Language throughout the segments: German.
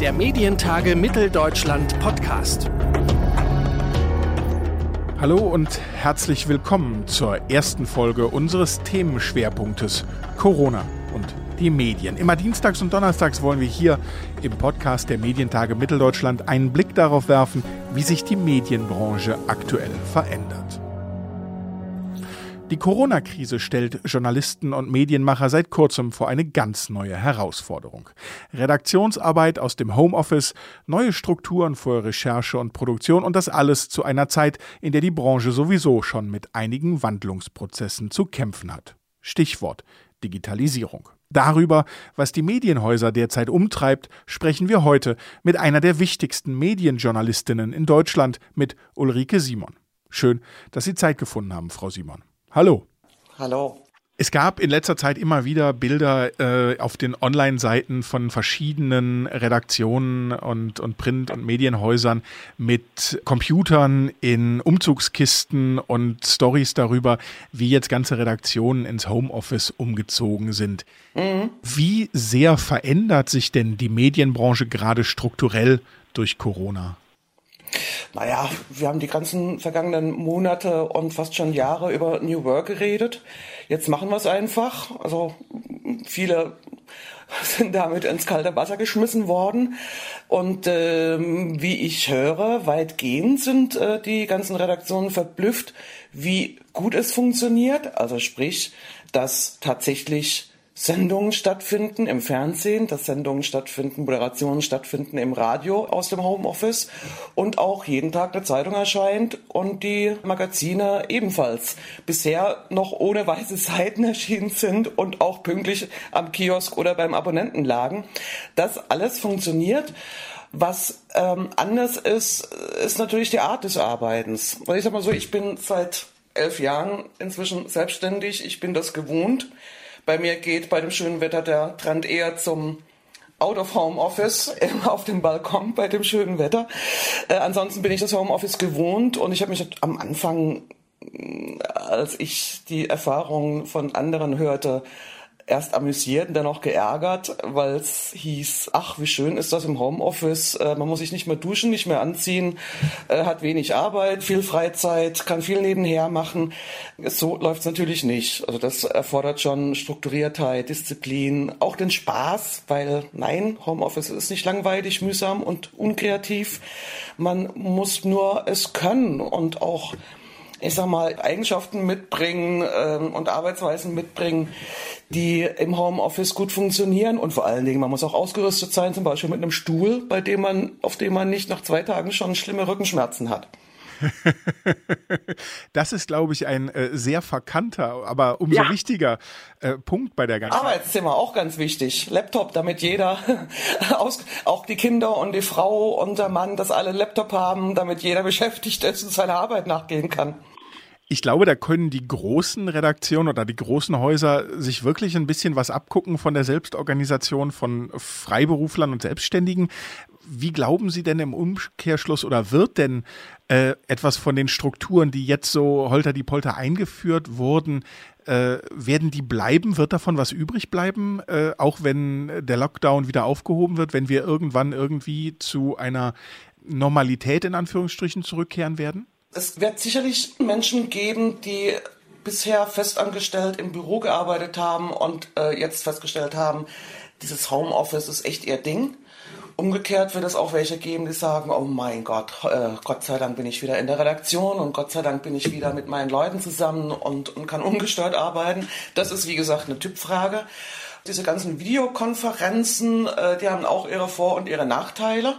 Der Medientage Mitteldeutschland Podcast. Hallo und herzlich willkommen zur ersten Folge unseres Themenschwerpunktes Corona und die Medien. Immer dienstags und donnerstags wollen wir hier im Podcast der Medientage Mitteldeutschland einen Blick darauf werfen, wie sich die Medienbranche aktuell verändert. Die Corona-Krise stellt Journalisten und Medienmacher seit kurzem vor eine ganz neue Herausforderung. Redaktionsarbeit aus dem Homeoffice, neue Strukturen für Recherche und Produktion und das alles zu einer Zeit, in der die Branche sowieso schon mit einigen Wandlungsprozessen zu kämpfen hat. Stichwort Digitalisierung. Darüber, was die Medienhäuser derzeit umtreibt, sprechen wir heute mit einer der wichtigsten Medienjournalistinnen in Deutschland, mit Ulrike Simon. Schön, dass Sie Zeit gefunden haben, Frau Simon. Hallo. Hallo. Es gab in letzter Zeit immer wieder Bilder äh, auf den Online-Seiten von verschiedenen Redaktionen und, und Print- und Medienhäusern mit Computern in Umzugskisten und Stories darüber, wie jetzt ganze Redaktionen ins Homeoffice umgezogen sind. Mhm. Wie sehr verändert sich denn die Medienbranche gerade strukturell durch Corona? Naja, wir haben die ganzen vergangenen Monate und fast schon Jahre über New Work geredet. Jetzt machen wir es einfach. Also viele sind damit ins kalte Wasser geschmissen worden. Und ähm, wie ich höre, weitgehend sind äh, die ganzen Redaktionen verblüfft, wie gut es funktioniert. Also sprich, dass tatsächlich Sendungen stattfinden im Fernsehen, dass Sendungen stattfinden, Moderationen stattfinden im Radio aus dem Homeoffice und auch jeden Tag eine Zeitung erscheint und die Magazine ebenfalls bisher noch ohne weiße Seiten erschienen sind und auch pünktlich am Kiosk oder beim Abonnenten lagen. Das alles funktioniert. Was ähm, anders ist, ist natürlich die Art des Arbeitens. Weil ich sag mal so, ich bin seit elf Jahren inzwischen selbstständig, ich bin das gewohnt. Bei mir geht bei dem schönen Wetter der Trend eher zum Out of Home Office auf dem Balkon bei dem schönen Wetter. Äh, ansonsten bin ich das Home Office gewohnt und ich habe mich am Anfang, als ich die Erfahrungen von anderen hörte, erst amüsiert und dann auch geärgert, weil es hieß, ach, wie schön ist das im Homeoffice, äh, man muss sich nicht mehr duschen, nicht mehr anziehen, äh, hat wenig Arbeit, viel Freizeit, kann viel nebenher machen. So läuft es natürlich nicht. Also das erfordert schon Strukturiertheit, Disziplin, auch den Spaß, weil nein, Homeoffice ist nicht langweilig, mühsam und unkreativ. Man muss nur es können und auch ich sag mal, Eigenschaften mitbringen ähm, und Arbeitsweisen mitbringen, die im Homeoffice gut funktionieren. Und vor allen Dingen, man muss auch ausgerüstet sein, zum Beispiel mit einem Stuhl, bei dem man, auf dem man nicht nach zwei Tagen schon schlimme Rückenschmerzen hat. das ist, glaube ich, ein äh, sehr verkannter, aber umso ja. wichtiger äh, Punkt bei der ganzen. Arbeitszimmer auch ganz wichtig. Laptop, damit jeder, aus, auch die Kinder und die Frau und der Mann, dass alle Laptop haben, damit jeder beschäftigt ist und seiner Arbeit nachgehen kann ich glaube, da können die großen Redaktionen oder die großen Häuser sich wirklich ein bisschen was abgucken von der Selbstorganisation von Freiberuflern und Selbstständigen. Wie glauben Sie denn im Umkehrschluss oder wird denn äh, etwas von den Strukturen, die jetzt so holter die Polter eingeführt wurden, äh, werden die bleiben? Wird davon was übrig bleiben, äh, auch wenn der Lockdown wieder aufgehoben wird, wenn wir irgendwann irgendwie zu einer Normalität in Anführungsstrichen zurückkehren werden? Es wird sicherlich Menschen geben, die bisher festangestellt im Büro gearbeitet haben und äh, jetzt festgestellt haben, dieses Homeoffice ist echt ihr Ding. Umgekehrt wird es auch welche geben, die sagen, oh mein Gott, äh, Gott sei Dank bin ich wieder in der Redaktion und Gott sei Dank bin ich wieder mit meinen Leuten zusammen und, und kann ungestört arbeiten. Das ist, wie gesagt, eine Typfrage. Diese ganzen Videokonferenzen, äh, die haben auch ihre Vor- und ihre Nachteile.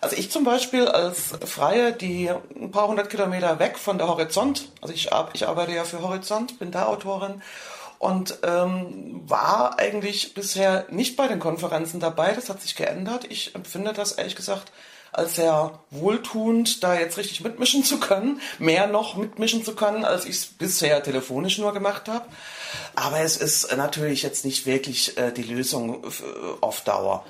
Also ich zum Beispiel als Freie, die ein paar hundert Kilometer weg von der Horizont, also ich, ich arbeite ja für Horizont, bin da Autorin und ähm, war eigentlich bisher nicht bei den Konferenzen dabei. Das hat sich geändert. Ich empfinde das ehrlich gesagt als sehr wohltuend, da jetzt richtig mitmischen zu können, mehr noch mitmischen zu können, als ich es bisher telefonisch nur gemacht habe. Aber es ist natürlich jetzt nicht wirklich äh, die Lösung auf Dauer.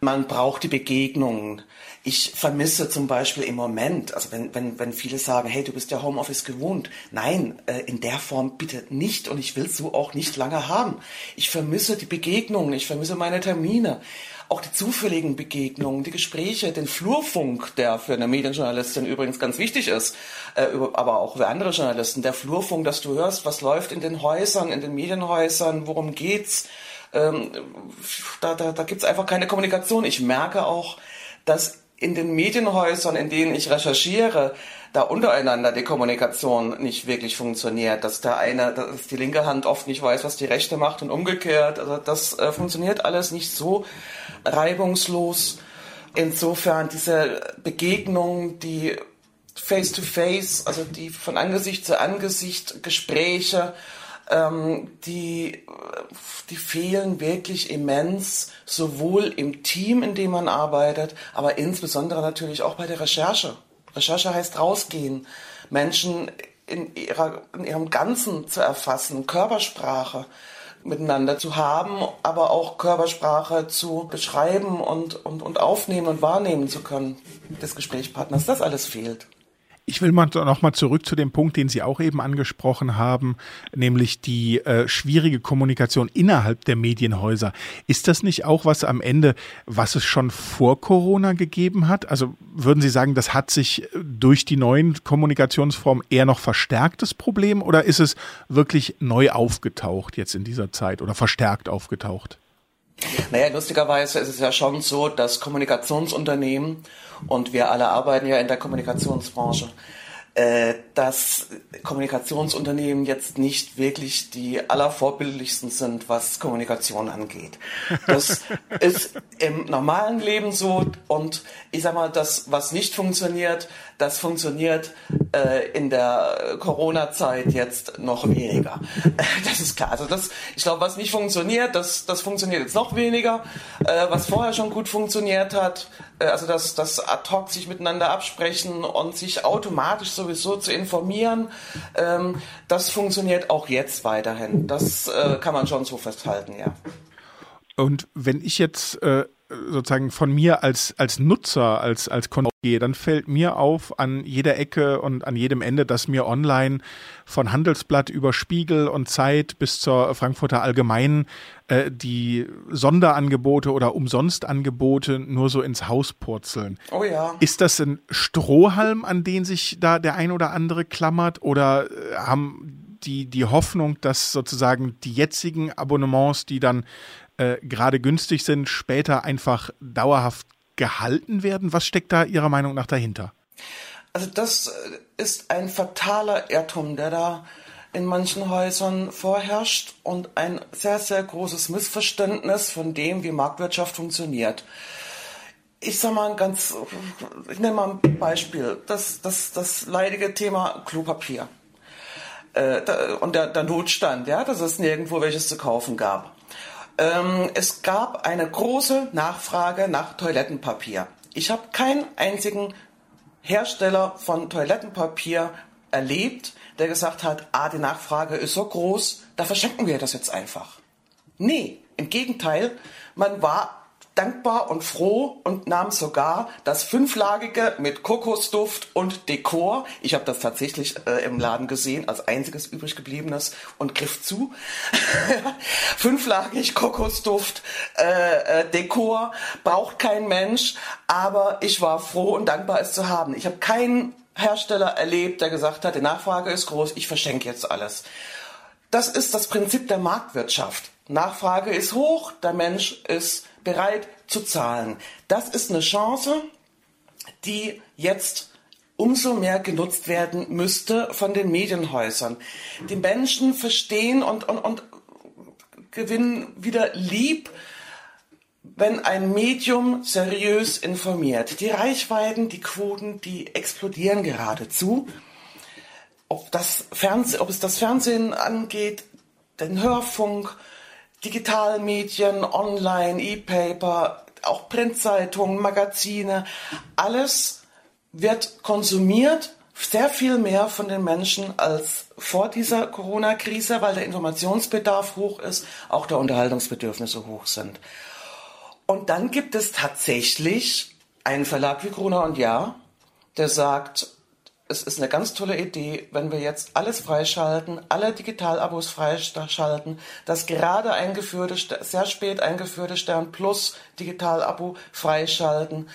Man braucht die Begegnungen. Ich vermisse zum Beispiel im Moment, also wenn, wenn, wenn viele sagen, hey, du bist ja Homeoffice gewohnt. Nein, äh, in der Form bitte nicht und ich will so auch nicht lange haben. Ich vermisse die Begegnungen, ich vermisse meine Termine auch die zufälligen Begegnungen, die Gespräche, den Flurfunk, der für eine Medienjournalistin übrigens ganz wichtig ist, äh, aber auch für andere Journalisten, der Flurfunk, dass du hörst, was läuft in den Häusern, in den Medienhäusern, worum geht's. Ähm, da da, da gibt es einfach keine Kommunikation. Ich merke auch, dass in den Medienhäusern, in denen ich recherchiere, da untereinander die Kommunikation nicht wirklich funktioniert, dass der eine, dass die linke Hand oft nicht weiß, was die rechte macht und umgekehrt. Also das äh, funktioniert alles nicht so reibungslos. Insofern diese Begegnungen, die face to face, also die von Angesicht zu Angesicht Gespräche, ähm, die, die fehlen wirklich immens, sowohl im Team, in dem man arbeitet, aber insbesondere natürlich auch bei der Recherche. Recherche heißt rausgehen, Menschen in, ihrer, in ihrem Ganzen zu erfassen, Körpersprache miteinander zu haben, aber auch Körpersprache zu beschreiben und, und, und aufnehmen und wahrnehmen zu können des Gesprächspartners. Das alles fehlt. Ich will mal noch mal zurück zu dem Punkt, den Sie auch eben angesprochen haben, nämlich die äh, schwierige Kommunikation innerhalb der Medienhäuser. Ist das nicht auch was am Ende, was es schon vor Corona gegeben hat? Also würden Sie sagen, das hat sich äh, durch die neuen Kommunikationsformen eher noch verstärktes Problem oder ist es wirklich neu aufgetaucht jetzt in dieser Zeit oder verstärkt aufgetaucht? Naja, lustigerweise ist es ja schon so, dass Kommunikationsunternehmen, und wir alle arbeiten ja in der Kommunikationsbranche, äh, dass Kommunikationsunternehmen jetzt nicht wirklich die allervorbildlichsten sind, was Kommunikation angeht. Das ist im normalen Leben so und ich sag mal, das, was nicht funktioniert, das funktioniert äh, in der Corona-Zeit jetzt noch weniger. Das ist klar. Also das, ich glaube, was nicht funktioniert, das, das funktioniert jetzt noch weniger. Äh, was vorher schon gut funktioniert hat, äh, also das, das ad hoc sich miteinander absprechen und sich automatisch sowieso zu informieren, ähm, das funktioniert auch jetzt weiterhin. Das äh, kann man schon so festhalten, ja. Und wenn ich jetzt äh, sozusagen von mir als, als Nutzer, als, als Konsument gehe, dann fällt mir auf an jeder Ecke und an jedem Ende, dass mir online von Handelsblatt über Spiegel und Zeit bis zur Frankfurter Allgemeinen äh, die Sonderangebote oder Umsonstangebote nur so ins Haus purzeln. Oh ja. Ist das ein Strohhalm, an den sich da der ein oder andere klammert oder äh, haben die, die Hoffnung, dass sozusagen die jetzigen Abonnements, die dann äh, gerade günstig sind, später einfach dauerhaft gehalten werden? Was steckt da Ihrer Meinung nach dahinter? Also das äh, ist ein fataler Irrtum, der da in manchen Häusern vorherrscht und ein sehr, sehr großes Missverständnis von dem, wie Marktwirtschaft funktioniert. Ich sage mal ein ganz, ich nenne mal ein Beispiel, das, das, das leidige Thema Klopapier. Äh, und der, der Notstand, ja, dass es nirgendwo welches zu kaufen gab. Ähm, es gab eine große Nachfrage nach Toilettenpapier. Ich habe keinen einzigen Hersteller von Toilettenpapier erlebt, der gesagt hat, ah, die Nachfrage ist so groß, da verschenken wir das jetzt einfach. Nee, im Gegenteil, man war dankbar und froh und nahm sogar das fünflagige mit Kokosduft und Dekor. Ich habe das tatsächlich äh, im Laden gesehen, als einziges übrig gebliebenes und griff zu. Fünflagig Kokosduft, äh, äh, Dekor, braucht kein Mensch, aber ich war froh und dankbar, es zu haben. Ich habe keinen Hersteller erlebt, der gesagt hat, die Nachfrage ist groß, ich verschenke jetzt alles. Das ist das Prinzip der Marktwirtschaft. Nachfrage ist hoch, der Mensch ist bereit zu zahlen. Das ist eine Chance, die jetzt umso mehr genutzt werden müsste von den Medienhäusern. Die Menschen verstehen und, und, und gewinnen wieder lieb, wenn ein Medium seriös informiert. Die Reichweiten, die Quoten, die explodieren geradezu. Ob, das Fernseh, ob es das Fernsehen angeht, den Hörfunk, Digitalmedien, Online, E-Paper, auch Printzeitungen, Magazine, alles wird konsumiert, sehr viel mehr von den Menschen als vor dieser Corona-Krise, weil der Informationsbedarf hoch ist, auch der Unterhaltungsbedürfnisse hoch sind. Und dann gibt es tatsächlich einen Verlag wie Gruner und Ja, der sagt, es ist eine ganz tolle Idee, wenn wir jetzt alles freischalten, alle Digitalabos freischalten, das gerade eingeführte, sehr spät eingeführte Stern Plus Digitalabo freischalten,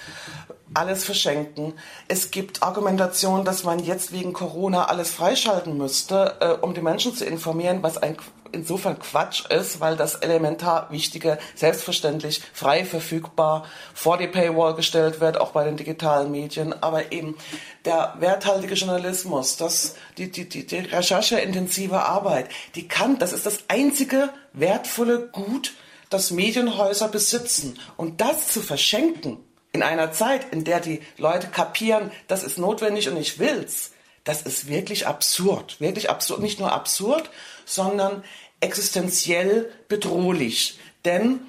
alles verschenken. Es gibt Argumentation, dass man jetzt wegen Corona alles freischalten müsste, äh, um die Menschen zu informieren, was ein insofern Quatsch ist, weil das elementar Wichtige selbstverständlich frei verfügbar vor die Paywall gestellt wird, auch bei den digitalen Medien. Aber eben der werthaltige Journalismus, das, die, die, die, die rechercheintensive Arbeit, die kann, das ist das einzige wertvolle Gut, das Medienhäuser besitzen. Und das zu verschenken in einer Zeit, in der die Leute kapieren, das ist notwendig und ich will's, das ist wirklich absurd. Wirklich absurd. Nicht nur absurd, sondern existenziell bedrohlich. Denn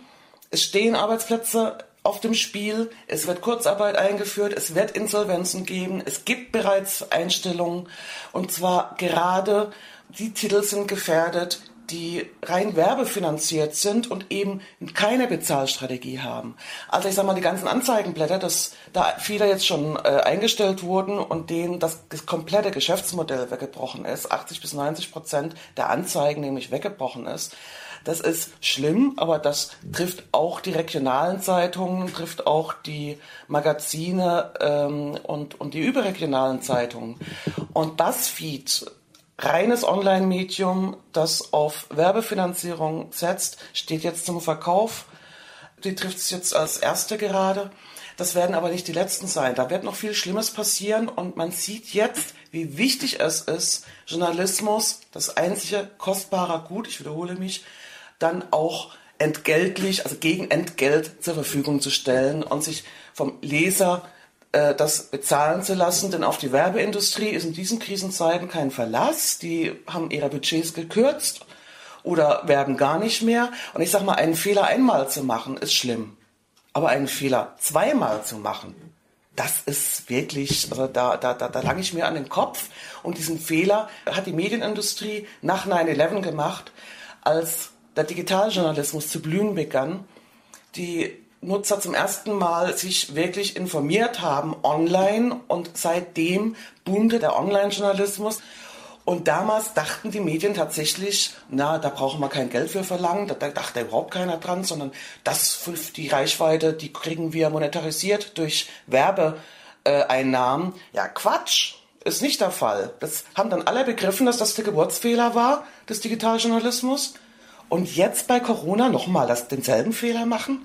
es stehen Arbeitsplätze auf dem Spiel, es wird Kurzarbeit eingeführt, es wird Insolvenzen geben, es gibt bereits Einstellungen und zwar gerade die Titel sind gefährdet, die rein werbefinanziert sind und eben keine Bezahlstrategie haben. Also ich sage mal, die ganzen Anzeigenblätter, dass da viele jetzt schon äh, eingestellt wurden und denen das, das komplette Geschäftsmodell weggebrochen ist, 80 bis 90 Prozent der Anzeigen nämlich weggebrochen ist. Das ist schlimm, aber das trifft auch die regionalen Zeitungen, trifft auch die Magazine ähm, und, und die überregionalen Zeitungen. Und BuzzFeed reines Online-Medium, das auf Werbefinanzierung setzt, steht jetzt zum Verkauf. Die trifft es jetzt als erste gerade. Das werden aber nicht die letzten sein. Da wird noch viel Schlimmes passieren und man sieht jetzt, wie wichtig es ist, Journalismus, das einzige kostbare Gut, ich wiederhole mich, dann auch entgeltlich, also gegen Entgelt zur Verfügung zu stellen und sich vom Leser das bezahlen zu lassen, denn auf die Werbeindustrie ist in diesen Krisenzeiten kein Verlass. Die haben ihre Budgets gekürzt oder werben gar nicht mehr. Und ich sage mal, einen Fehler einmal zu machen, ist schlimm. Aber einen Fehler zweimal zu machen, das ist wirklich, also da, da, da, da lang ich mir an den Kopf. Und diesen Fehler hat die Medienindustrie nach 9-11 gemacht, als der Digitaljournalismus zu blühen begann. Die Nutzer zum ersten Mal sich wirklich informiert haben online und seitdem bunte der Online-Journalismus. Und damals dachten die Medien tatsächlich, na, da brauchen wir kein Geld für verlangen, da, da dachte überhaupt keiner dran, sondern das, die Reichweite, die kriegen wir monetarisiert durch Werbeeinnahmen. ja, Quatsch, ist nicht der Fall. Das haben dann alle begriffen, dass das der Geburtsfehler war des Digitaljournalismus. Und jetzt bei Corona nochmal denselben Fehler machen?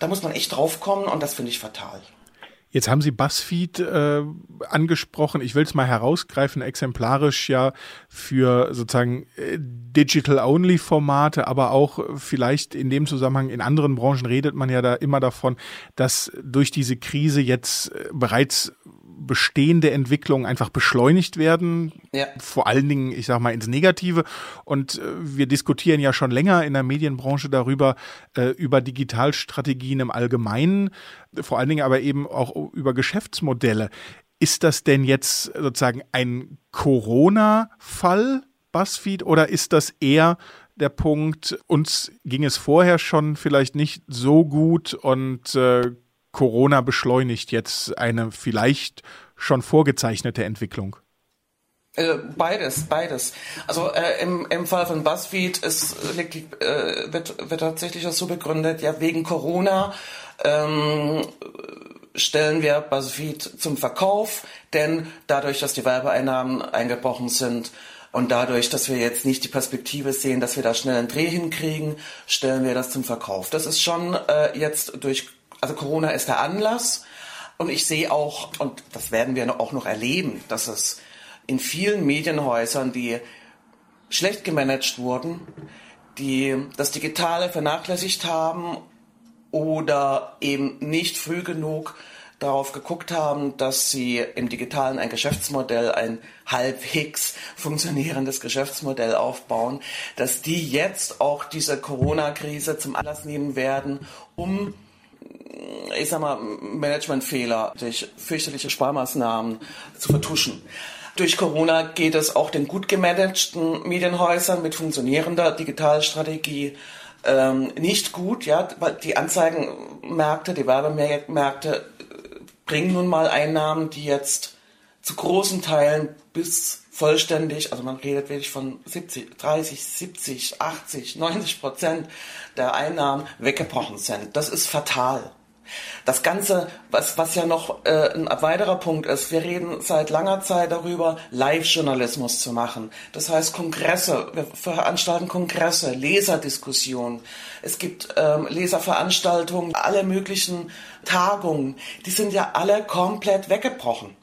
Da muss man echt draufkommen und das finde ich fatal. Jetzt haben Sie BuzzFeed äh, angesprochen. Ich will es mal herausgreifen, exemplarisch ja für sozusagen äh, Digital-Only-Formate, aber auch vielleicht in dem Zusammenhang in anderen Branchen redet man ja da immer davon, dass durch diese Krise jetzt äh, bereits bestehende Entwicklungen einfach beschleunigt werden. Ja. Vor allen Dingen, ich sag mal, ins Negative. Und äh, wir diskutieren ja schon länger in der Medienbranche darüber, äh, über Digitalstrategien im Allgemeinen, vor allen Dingen aber eben auch über Geschäftsmodelle. Ist das denn jetzt sozusagen ein Corona-Fall, BuzzFeed, oder ist das eher der Punkt, uns ging es vorher schon vielleicht nicht so gut und äh, Corona beschleunigt jetzt eine vielleicht schon vorgezeichnete Entwicklung? Äh, beides, beides. Also äh, im, im Fall von BuzzFeed ist, äh, wird, wird tatsächlich das so begründet, ja wegen Corona ähm, stellen wir BuzzFeed zum Verkauf, denn dadurch, dass die Werbeeinnahmen eingebrochen sind und dadurch, dass wir jetzt nicht die Perspektive sehen, dass wir da schnell einen Dreh hinkriegen, stellen wir das zum Verkauf. Das ist schon äh, jetzt durch also Corona ist der Anlass. Und ich sehe auch, und das werden wir auch noch erleben, dass es in vielen Medienhäusern, die schlecht gemanagt wurden, die das Digitale vernachlässigt haben oder eben nicht früh genug darauf geguckt haben, dass sie im Digitalen ein Geschäftsmodell, ein halbwegs funktionierendes Geschäftsmodell aufbauen, dass die jetzt auch diese Corona-Krise zum Anlass nehmen werden, um ich sag mal, Managementfehler durch fürchterliche Sparmaßnahmen zu vertuschen. Durch Corona geht es auch den gut gemanagten Medienhäusern mit funktionierender Digitalstrategie ähm, nicht gut, ja, weil die Anzeigenmärkte, die Werbemärkte äh, bringen nun mal Einnahmen, die jetzt zu großen Teilen bis vollständig, also man redet wirklich von 70, 30, 70, 80, 90 Prozent der Einnahmen weggebrochen sind. Das ist fatal. Das Ganze, was, was ja noch äh, ein weiterer Punkt ist, wir reden seit langer Zeit darüber, Live-Journalismus zu machen. Das heißt Kongresse, wir veranstalten Kongresse, Leserdiskussionen. Es gibt ähm, Leserveranstaltungen, alle möglichen Tagungen. Die sind ja alle komplett weggebrochen.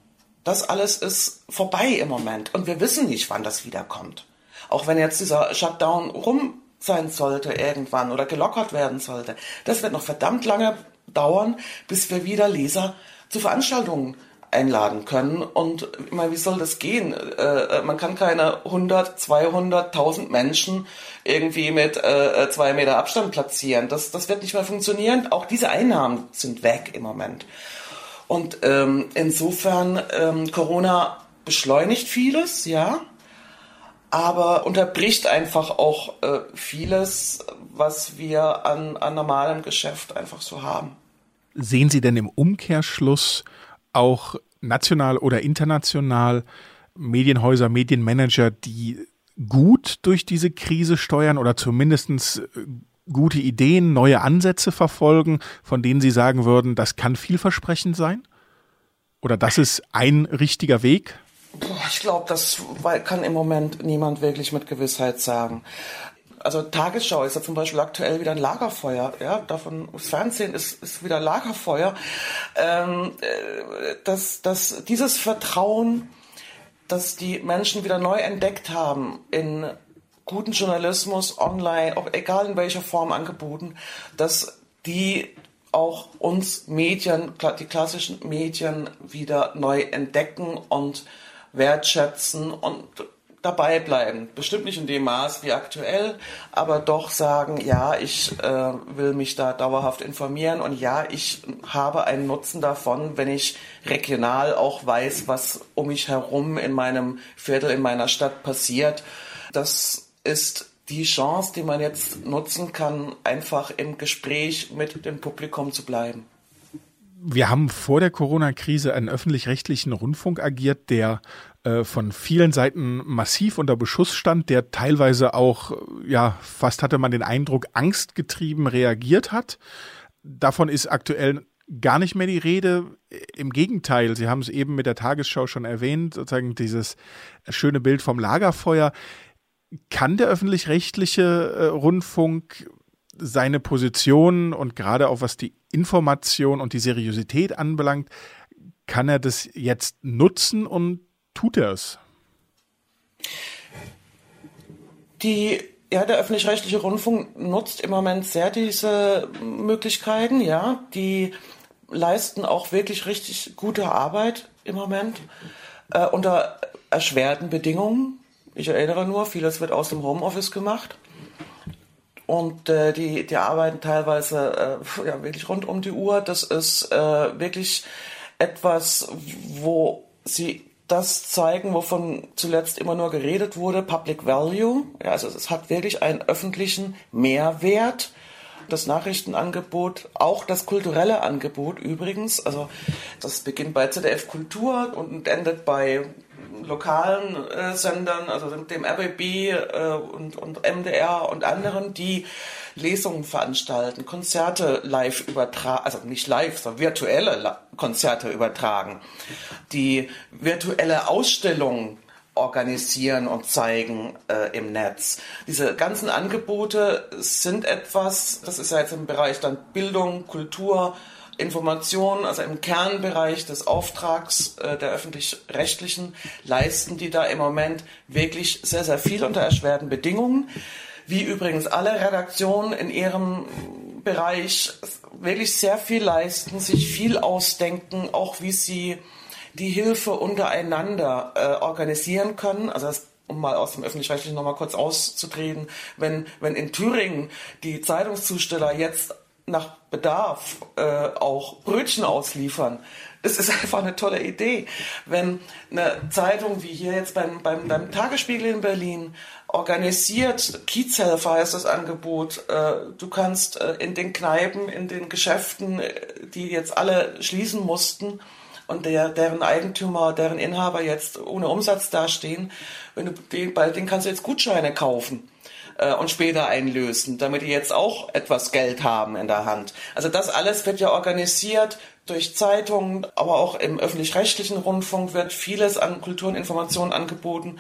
Das alles ist vorbei im Moment und wir wissen nicht, wann das wiederkommt. Auch wenn jetzt dieser Shutdown rum sein sollte irgendwann oder gelockert werden sollte. Das wird noch verdammt lange dauern, bis wir wieder Leser zu Veranstaltungen einladen können. Und ich meine, wie soll das gehen? Äh, man kann keine 100, 200, 1000 Menschen irgendwie mit äh, zwei Meter Abstand platzieren. Das, das wird nicht mehr funktionieren. Auch diese Einnahmen sind weg im Moment. Und ähm, insofern, ähm, Corona beschleunigt vieles, ja, aber unterbricht einfach auch äh, vieles, was wir an, an normalem Geschäft einfach so haben. Sehen Sie denn im Umkehrschluss auch national oder international Medienhäuser, Medienmanager, die gut durch diese Krise steuern oder zumindest äh, gute Ideen, neue Ansätze verfolgen, von denen Sie sagen würden, das kann vielversprechend sein? Oder das ist ein richtiger Weg? Ich glaube, das kann im Moment niemand wirklich mit Gewissheit sagen. Also Tagesschau ist ja zum Beispiel aktuell wieder ein Lagerfeuer. Ja, davon das Fernsehen ist, ist wieder Lagerfeuer. Ähm, äh, dass, dass dieses Vertrauen, dass die Menschen wieder neu entdeckt haben in guten Journalismus online, auch egal in welcher Form angeboten, dass die auch uns Medien, die klassischen Medien wieder neu entdecken und wertschätzen und dabei bleiben. Bestimmt nicht in dem Maß wie aktuell, aber doch sagen, ja, ich äh, will mich da dauerhaft informieren und ja, ich habe einen Nutzen davon, wenn ich regional auch weiß, was um mich herum in meinem Viertel, in meiner Stadt passiert. Das ist die Chance, die man jetzt nutzen kann, einfach im Gespräch mit dem Publikum zu bleiben. Wir haben vor der Corona-Krise einen öffentlich-rechtlichen Rundfunk agiert, der äh, von vielen Seiten massiv unter Beschuss stand, der teilweise auch, ja, fast hatte man den Eindruck, angstgetrieben reagiert hat. Davon ist aktuell gar nicht mehr die Rede. Im Gegenteil, Sie haben es eben mit der Tagesschau schon erwähnt, sozusagen dieses schöne Bild vom Lagerfeuer. Kann der öffentlich-rechtliche äh, Rundfunk seine Position und gerade auch was die Information und die Seriosität anbelangt, kann er das jetzt nutzen und tut er es? Die, ja, der öffentlich-rechtliche Rundfunk nutzt im Moment sehr diese Möglichkeiten, ja. Die leisten auch wirklich richtig gute Arbeit im Moment äh, unter erschwerten Bedingungen. Ich erinnere nur, vieles wird aus dem Homeoffice gemacht. Und äh, die, die arbeiten teilweise äh, ja, wirklich rund um die Uhr. Das ist äh, wirklich etwas, wo sie das zeigen, wovon zuletzt immer nur geredet wurde, Public Value. Ja, also es hat wirklich einen öffentlichen Mehrwert. Das Nachrichtenangebot, auch das kulturelle Angebot übrigens. Also das beginnt bei ZDF Kultur und endet bei lokalen äh, Sendern, also dem RBB äh, und, und MDR und anderen, die Lesungen veranstalten, Konzerte live übertragen, also nicht live, sondern virtuelle La Konzerte übertragen, die virtuelle Ausstellungen organisieren und zeigen äh, im Netz. Diese ganzen Angebote sind etwas, das ist ja jetzt im Bereich dann Bildung, Kultur, Informationen, also im Kernbereich des Auftrags äh, der öffentlich-rechtlichen, leisten die da im Moment wirklich sehr, sehr viel unter erschwerten Bedingungen wie übrigens alle Redaktionen in ihrem Bereich wirklich sehr viel leisten, sich viel ausdenken, auch wie sie die Hilfe untereinander äh, organisieren können. Also das um mal aus dem öffentlich-rechtlichen nochmal kurz auszutreten, wenn, wenn in Thüringen die Zeitungszusteller jetzt nach Bedarf äh, auch Brötchen ausliefern. Das ist einfach eine tolle Idee. Wenn eine Zeitung wie hier jetzt beim, beim, beim Tagesspiegel in Berlin organisiert, Kiezhelfer heißt das Angebot, äh, du kannst äh, in den Kneipen, in den Geschäften, äh, die jetzt alle schließen mussten, und der, deren Eigentümer, deren Inhaber jetzt ohne Umsatz dastehen, wenn du den, bei denen kannst du jetzt Gutscheine kaufen äh, und später einlösen, damit die jetzt auch etwas Geld haben in der Hand. Also das alles wird ja organisiert durch Zeitungen, aber auch im öffentlich-rechtlichen Rundfunk wird vieles an Kultur und Informationen angeboten.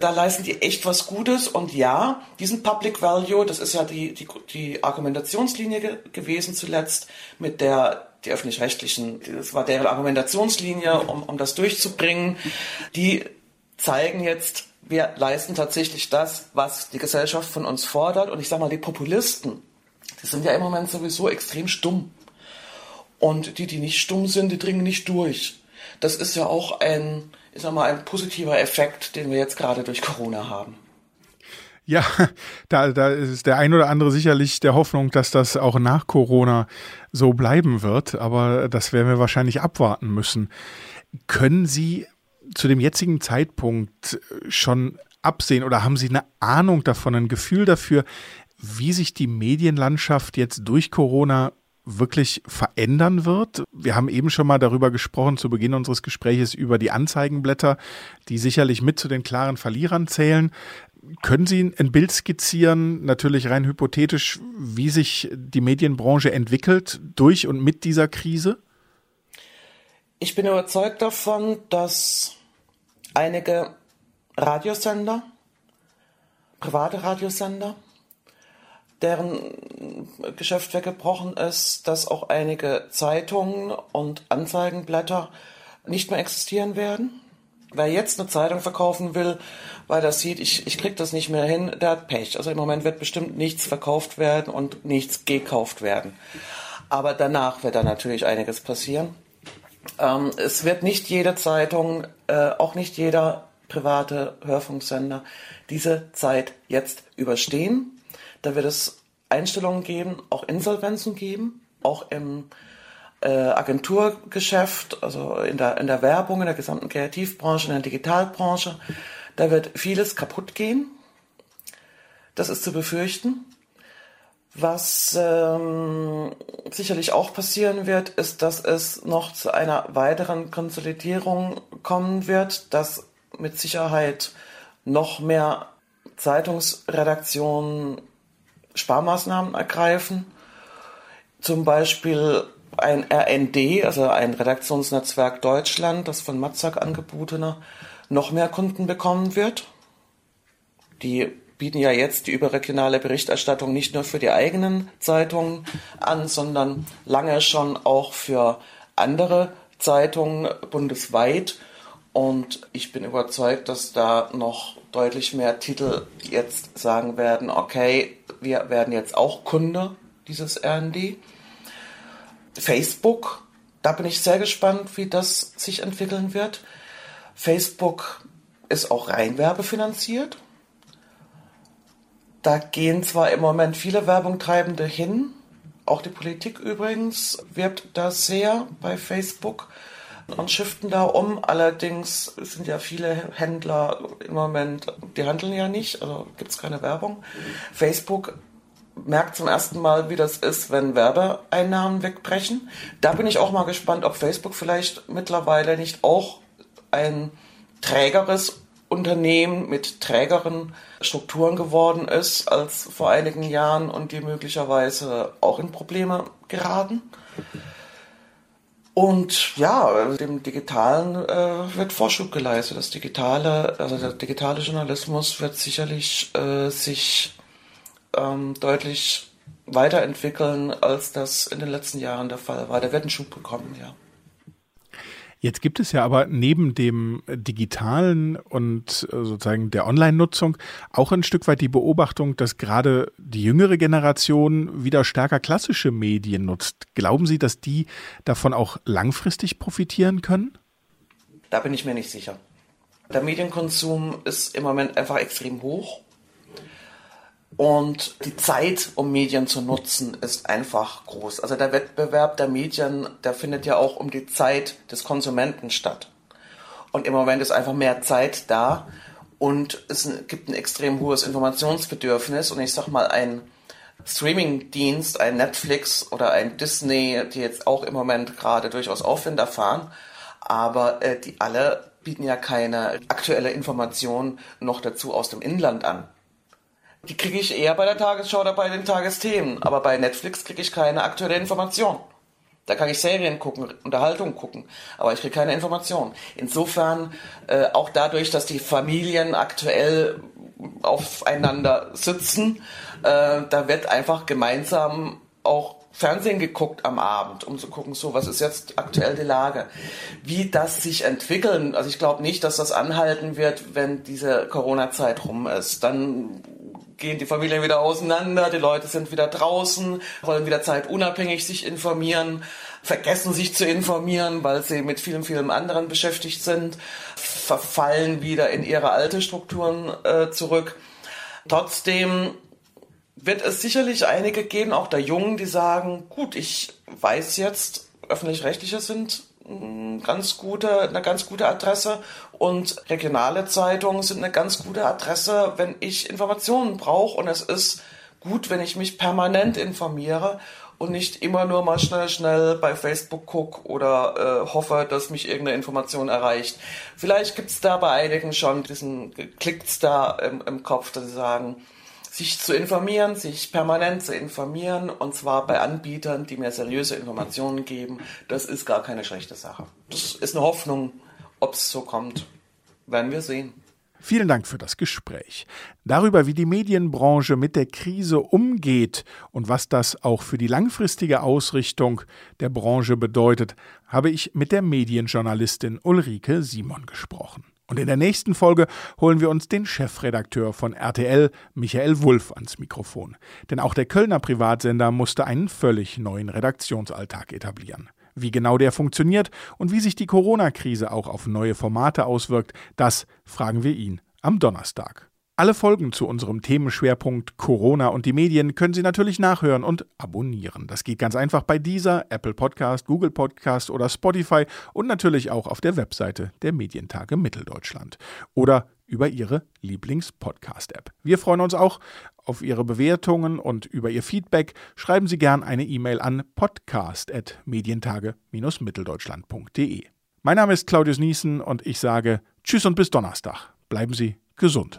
Da leisten die echt was Gutes und ja, diesen Public Value, das ist ja die, die, die Argumentationslinie ge gewesen zuletzt, mit der die öffentlich-rechtlichen, das war deren Argumentationslinie, um, um das durchzubringen, die zeigen jetzt, wir leisten tatsächlich das, was die Gesellschaft von uns fordert. Und ich sage mal, die Populisten, die sind ja im Moment sowieso extrem stumm. Und die, die nicht stumm sind, die dringen nicht durch. Das ist ja auch ein, ich sag mal, ein positiver Effekt, den wir jetzt gerade durch Corona haben. Ja, da, da ist der ein oder andere sicherlich der Hoffnung, dass das auch nach Corona so bleiben wird, aber das werden wir wahrscheinlich abwarten müssen. Können Sie zu dem jetzigen Zeitpunkt schon absehen oder haben Sie eine Ahnung davon, ein Gefühl dafür, wie sich die Medienlandschaft jetzt durch Corona wirklich verändern wird. Wir haben eben schon mal darüber gesprochen zu Beginn unseres Gespräches über die Anzeigenblätter, die sicherlich mit zu den klaren Verlierern zählen. Können Sie ein Bild skizzieren, natürlich rein hypothetisch, wie sich die Medienbranche entwickelt durch und mit dieser Krise? Ich bin überzeugt davon, dass einige Radiosender, private Radiosender, deren Geschäft weggebrochen ist, dass auch einige Zeitungen und Anzeigenblätter nicht mehr existieren werden. Wer jetzt eine Zeitung verkaufen will, weil das sieht, ich, ich krieg das nicht mehr hin, der hat Pech. Also im Moment wird bestimmt nichts verkauft werden und nichts gekauft werden. Aber danach wird da natürlich einiges passieren. Ähm, es wird nicht jede Zeitung, äh, auch nicht jeder private Hörfunksender diese Zeit jetzt überstehen. Da wird es Einstellungen geben, auch Insolvenzen geben, auch im äh, Agenturgeschäft, also in der, in der Werbung, in der gesamten Kreativbranche, in der Digitalbranche. Da wird vieles kaputt gehen. Das ist zu befürchten. Was ähm, sicherlich auch passieren wird, ist, dass es noch zu einer weiteren Konsolidierung kommen wird, dass mit Sicherheit noch mehr Zeitungsredaktionen Sparmaßnahmen ergreifen. Zum Beispiel ein RND, also ein Redaktionsnetzwerk Deutschland, das von Matzak angebotene, noch mehr Kunden bekommen wird. Die bieten ja jetzt die überregionale Berichterstattung nicht nur für die eigenen Zeitungen an, sondern lange schon auch für andere Zeitungen bundesweit. Und ich bin überzeugt, dass da noch deutlich mehr Titel jetzt sagen werden, okay, wir werden jetzt auch Kunde dieses RND. Facebook, da bin ich sehr gespannt, wie das sich entwickeln wird. Facebook ist auch rein werbefinanziert. Da gehen zwar im Moment viele Werbungtreibende hin, auch die Politik übrigens wirbt da sehr bei Facebook und shiften da um. Allerdings sind ja viele Händler im Moment, die handeln ja nicht, also gibt es keine Werbung. Facebook merkt zum ersten Mal, wie das ist, wenn Werbeeinnahmen wegbrechen. Da bin ich auch mal gespannt, ob Facebook vielleicht mittlerweile nicht auch ein trägeres Unternehmen mit trägeren Strukturen geworden ist als vor einigen Jahren und die möglicherweise auch in Probleme geraten. Und ja, dem Digitalen äh, wird Vorschub geleistet. Das digitale, also der digitale Journalismus wird sicherlich äh, sich ähm, deutlich weiterentwickeln, als das in den letzten Jahren der Fall war. Der wird einen Schub bekommen, ja. Jetzt gibt es ja aber neben dem digitalen und äh, sozusagen der Online-Nutzung auch ein Stück weit die Beobachtung, dass gerade die jüngere Generation wieder stärker klassische Medien nutzt. Glauben Sie, dass die davon auch langfristig profitieren können? Da bin ich mir nicht sicher. Der Medienkonsum ist im Moment einfach extrem hoch. Und die Zeit, um Medien zu nutzen, ist einfach groß. Also der Wettbewerb der Medien, der findet ja auch um die Zeit des Konsumenten statt. Und im Moment ist einfach mehr Zeit da und es gibt ein extrem hohes Informationsbedürfnis. Und ich sag mal, ein Streaming-Dienst, ein Netflix oder ein Disney, die jetzt auch im Moment gerade durchaus Aufwind erfahren, aber äh, die alle bieten ja keine aktuelle Information noch dazu aus dem Inland an. Die kriege ich eher bei der Tagesschau oder bei den Tagesthemen. Aber bei Netflix kriege ich keine aktuelle Information. Da kann ich Serien gucken, Unterhaltung gucken, aber ich kriege keine Information. Insofern, äh, auch dadurch, dass die Familien aktuell aufeinander sitzen, äh, da wird einfach gemeinsam auch Fernsehen geguckt am Abend, um zu gucken, so, was ist jetzt aktuell die Lage? Wie das sich entwickeln, also ich glaube nicht, dass das anhalten wird, wenn diese Corona-Zeit rum ist. Dann gehen die Familien wieder auseinander, die Leute sind wieder draußen, wollen wieder zeitunabhängig sich informieren, vergessen sich zu informieren, weil sie mit vielen, vielen anderen beschäftigt sind, verfallen wieder in ihre alte Strukturen äh, zurück. Trotzdem wird es sicherlich einige geben, auch der Jungen, die sagen, gut, ich weiß jetzt, öffentlich-rechtliche sind ganz gute, eine ganz gute Adresse und regionale Zeitungen sind eine ganz gute Adresse, wenn ich Informationen brauche und es ist gut, wenn ich mich permanent informiere und nicht immer nur mal schnell, schnell bei Facebook gucke oder äh, hoffe, dass mich irgendeine Information erreicht. Vielleicht gibt es da bei einigen schon diesen Klicks da im, im Kopf, dass sie sagen, sich zu informieren, sich permanent zu informieren und zwar bei Anbietern, die mir seriöse Informationen geben, das ist gar keine schlechte Sache. Das ist eine Hoffnung, ob es so kommt, werden wir sehen. Vielen Dank für das Gespräch. Darüber, wie die Medienbranche mit der Krise umgeht und was das auch für die langfristige Ausrichtung der Branche bedeutet, habe ich mit der Medienjournalistin Ulrike Simon gesprochen. Und in der nächsten Folge holen wir uns den Chefredakteur von RTL, Michael Wulff, ans Mikrofon. Denn auch der Kölner Privatsender musste einen völlig neuen Redaktionsalltag etablieren. Wie genau der funktioniert und wie sich die Corona-Krise auch auf neue Formate auswirkt, das fragen wir ihn am Donnerstag. Alle Folgen zu unserem Themenschwerpunkt Corona und die Medien können Sie natürlich nachhören und abonnieren. Das geht ganz einfach bei dieser, Apple Podcast, Google Podcast oder Spotify und natürlich auch auf der Webseite der Medientage Mitteldeutschland oder über Ihre Lieblings-Podcast-App. Wir freuen uns auch auf Ihre Bewertungen und über Ihr Feedback. Schreiben Sie gern eine E-Mail an podcast.medientage-mitteldeutschland.de. Mein Name ist Claudius Niesen und ich sage Tschüss und bis Donnerstag. Bleiben Sie gesund.